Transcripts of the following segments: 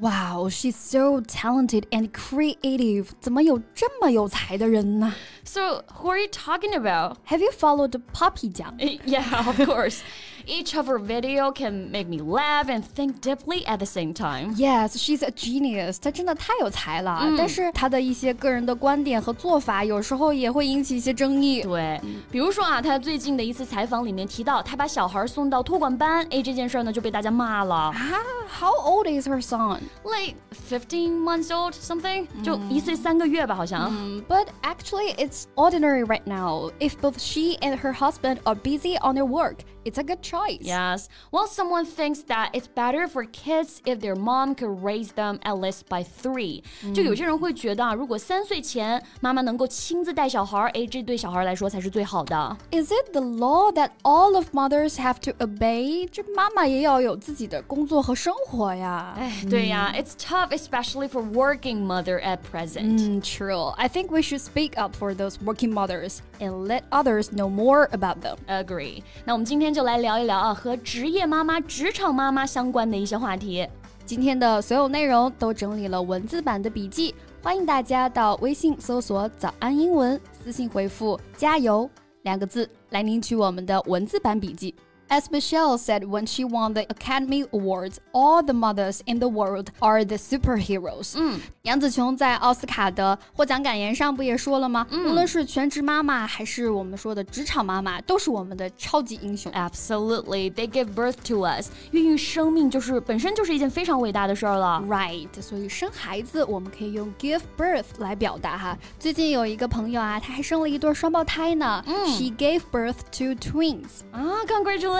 Wow, she's so talented and creative. 怎么有这么有才的人呢？So, who are you talking about? Have you followed Papi 酱 Yeah, of course. Each of her video can make me laugh and think deeply at the same time. Yes, she's a genius. 她真的太有才了，嗯、但是她的一些个人的观点和做法有时候也会引起一些争议。对，比如说啊，她最近的一次采访里面提到，她把小孩送到托管班，哎，这件事呢就被大家骂了。啊、ah,，How old is her son? Like fifteen months old, something. 就一岁三个月吧，好像。But actually, it's ordinary right now. If both she and her husband are busy on their work, it's a good choice choice. Yes. Well, someone thinks that it's better for kids if their mom could raise them at least by three. 就有些人会觉得啊，如果三岁前妈妈能够亲自带小孩，哎，这对小孩来说才是最好的。Is it the law that all of mothers have to obey？这妈妈也要有自己的工作和生活呀。哎，对呀，It's tough, especially for working mother at present. 嗯，True. I think we should speak up for those working mothers And let others know more about them. Agree. 那我们今天就来聊一。聊啊和职业妈妈、职场妈妈相关的一些话题。今天的所有内容都整理了文字版的笔记，欢迎大家到微信搜索“早安英文”，私信回复“加油”两个字来领取我们的文字版笔记。As Michelle said when she won the Academy Awards, all the mothers in the world are the superheroes. 嗯，杨紫琼在奥斯卡的获奖感言上不也说了吗？嗯、无论是全职妈妈还是我们说的职场妈妈，都是我们的超级英雄。Absolutely, they give birth to us. 孕育生命就是本身就是一件非常伟大的事儿了。Right，所以生孩子我们可以用 give birth 来表达哈。最近有一个朋友啊，他还生了一对双胞胎呢。嗯，She gave birth to twins. 啊，Congratulations.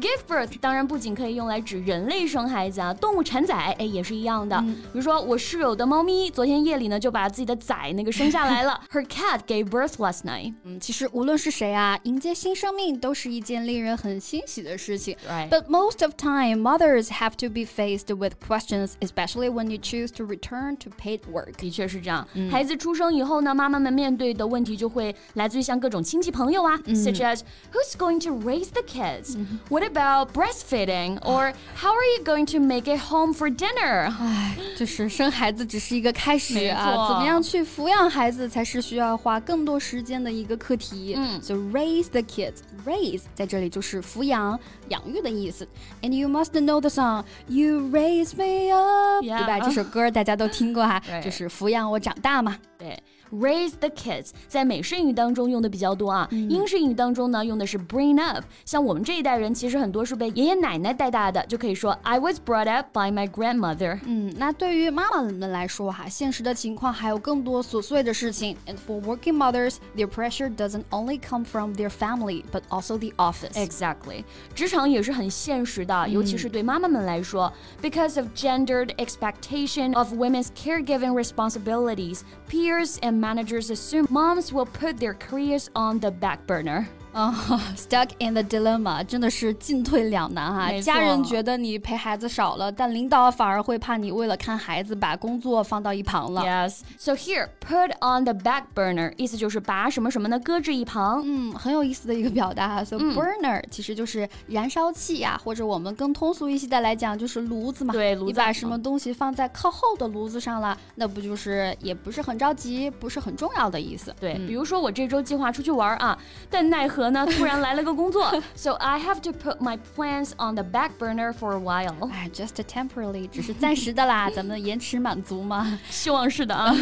Give birth 当然不仅可以用来指人类生孩子啊，动物产崽哎也是一样的。比如说我室友的猫咪昨天夜里呢就把自己的崽那个生下来了。Her cat gave birth last night。嗯，其实无论是谁啊，迎接新生命都是一件令人很欣喜的事情。Right. But most of time, mothers have to be faced with questions, especially when you choose to return to paid work. 的确是这样。孩子出生以后呢，妈妈们面对的问题就会来自于像各种亲戚朋友啊，such as who's going to raise the kids? Mm -hmm. What about breastfeeding? Or how are you going to make it home for dinner? 唉，就是生孩子只是一个开始啊，怎么样去抚养孩子才是需要花更多时间的一个课题。嗯，So raise the kids. Raise 在这里就是抚养、养育的意思。And you must know the song You Raise Me Up，对吧？这首歌大家都听过哈，就是抚养我长大嘛。对。 Raise the kids 在美式英语当中用的比较多啊，英式英语当中呢用的是 bring up。像我们这一代人，其实很多是被爷爷奶奶带大的，就可以说 I was brought up by my grandmother。嗯，那对于妈妈们来说哈，现实的情况还有更多琐碎的事情。And for working mothers, their pressure doesn't only come from their family, but also the office. Exactly，职场也是很现实的，尤其是对妈妈们来说，because of gendered expectation of women's caregiving responsibilities, peers and managers assume moms will put their careers on the back burner. 啊、uh,，stuck in the dilemma 真的是进退两难哈。家人觉得你陪孩子少了，但领导反而会怕你为了看孩子把工作放到一旁了。Yes, so here put on the back burner 意思就是把什么什么呢搁置一旁。嗯，很有意思的一个表达哈。So、嗯、burner 其实就是燃烧器呀、啊，或者我们更通俗一些的来讲就是炉子嘛。对，炉子。你把什么东西放在靠后的炉子上了，那不就是也不是很着急，不是很重要的意思。对，嗯、比如说我这周计划出去玩啊，但奈何。呢，突然来了个工作，so I have to put my plans on the back burner for a while。哎，just temporarily，只是暂时的啦，咱们延迟满足嘛。希望是的啊，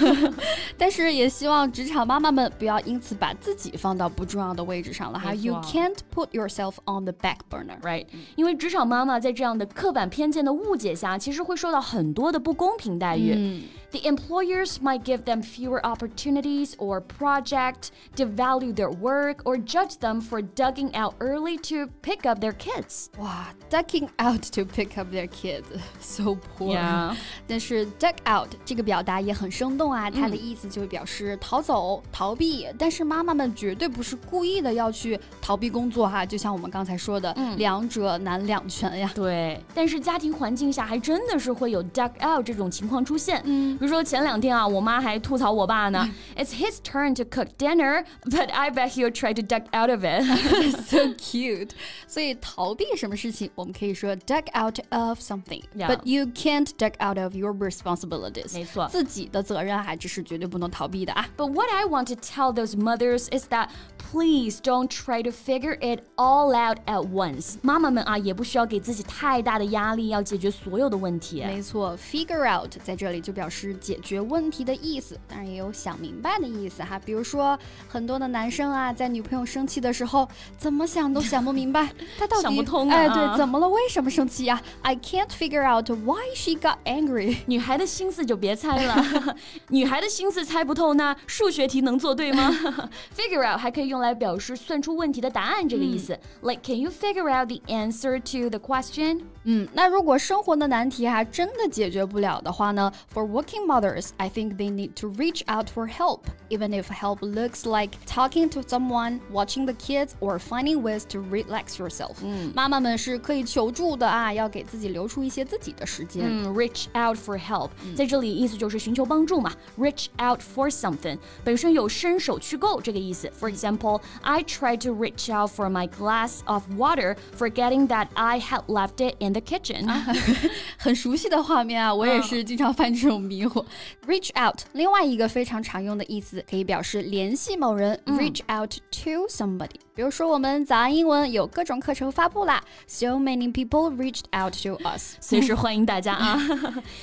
但是也希望职场妈妈们不要因此把自己放到不重要的位置上了哈。You can't put yourself on the back burner，right？因为职场妈妈在这样的刻板偏见的误解下，其实会受到很多的不公平待遇。嗯 The employers might give them fewer opportunities or project, devalue their work, or judge them for ducking out early to pick up their kids. 哇，ducking out to pick up their kids, so poor. Yeah. 但是 duck out 这个表达也很生动啊，它的意思就是表示逃走、逃避。但是妈妈们绝对不是故意的要去逃避工作哈，就像我们刚才说的，两者难两全呀。对，但是家庭环境下还真的是会有 duck out 这种情况出现。嗯，比 如说前两天啊，我妈还吐槽我爸呢，It's his turn to cook dinner, but I bet he'll try to duck out of it. so cute. 所以逃避什么事情，我们可以说 duck out of something, Yeah. but you can't duck out of your responsibilities. 没错自己的责任还这是绝对不能逃避的啊。 But what I want to tell those mothers is that please don't try to figure it all out at once. 妈妈们啊，也不需要给自己太大的压力，要解决所有的问题。没错，figure out 在这里就表示解决问题的意思，当然也有想明白的意思哈。比如说，很多的男生啊，在女朋友生气的时候，怎么想都想不明白，他到底想不通啊哎，对，怎么了？为什么生气呀？I can't figure out why she got angry。女孩的心思就别猜了，女孩的心思猜不透，那数学题能做对吗？Figure out 还可以用来表示算出问题的答案这个意思。Like, can you figure out the answer to the question? 嗯，那如果生活的难题还真的解决不了的话呢？For working mothers, I think they need to reach out for help, even if help looks like talking to someone, watching the kids, or finding ways to relax yourself。嗯，妈妈们是可以求助的啊，要给自己留出一些自己的时间。嗯，reach out for help，、在这里意思就是寻求帮助嘛。reach out for something 本身有伸手去够这个意思。For example, I tried to reach out for my glass of water, forgetting that I had left it in the kitchen. 很熟悉的画面啊，我也是经常犯这种迷惑。Reach out，另外一个非常常用的意思可以表示联系某人。Reach out to somebody。 比如说，我们早安英文有各种课程发布啦，So many people reached out to us。随时欢迎大家啊！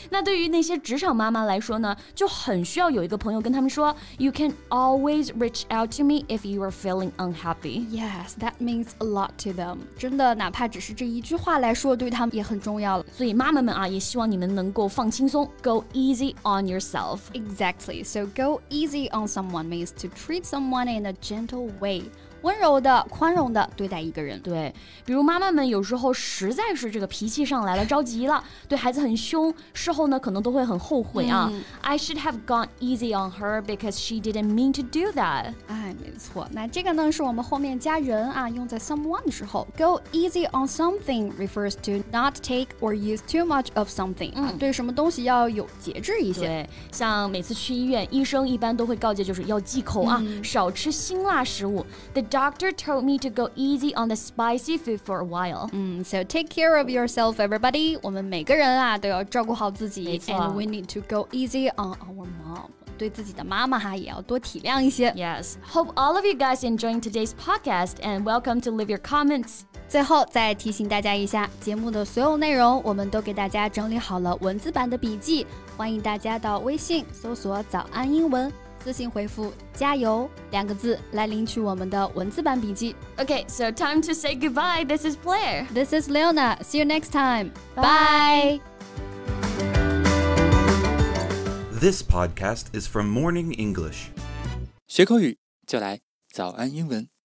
那对于那些职场妈妈来说呢，就很需要有一个朋友跟他们说，You can always reach out to me if you are feeling unhappy。 Yes, that means a lot to them。真的，哪怕只是这一句话来说，对他们也很重要了。所以妈妈们啊，也希望你们能够放轻松，Go easy on yourself。 Exactly. So go easy on someone means to treat someone in a gentle way. 温柔的、宽容的对待一个人。对，比如妈妈们有时候实在是这个脾气上来了，着急了，对孩子很凶，事后呢可能都会很后悔啊。I should have gone easy on her because she didn't mean to do that。哎，没错，那这个呢是我们后面加人啊，用在 someone 的时候，go easy on something refers to not take or use too much of something，、嗯、对什么东西要有节制一些。对，像每次去医院，医生一般都会告诫，就是要忌口啊，少吃辛辣食物。The doctor told me to go easy on the spicy food for a while。嗯，so take care of yourself, everybody。我们每个人啊都要照顾好自己没错，and we need to go easy on our mom。对自己的妈妈哈也要多体谅一些。 Yes, hope all of you guys enjoying today's podcast and welcome to leave your comments. 最后再提醒大家一下，节目的所有内容我们都给大家整理好了文字版的笔记，欢迎大家到微信搜索“早安英文”， 私信回复“加油”两个字来领取我们的文字版笔记。 Okay, so time to say goodbye. This is Blair. This is Leona. See you next time. Bye. This podcast is from Morning English. 学口语就来早安英文。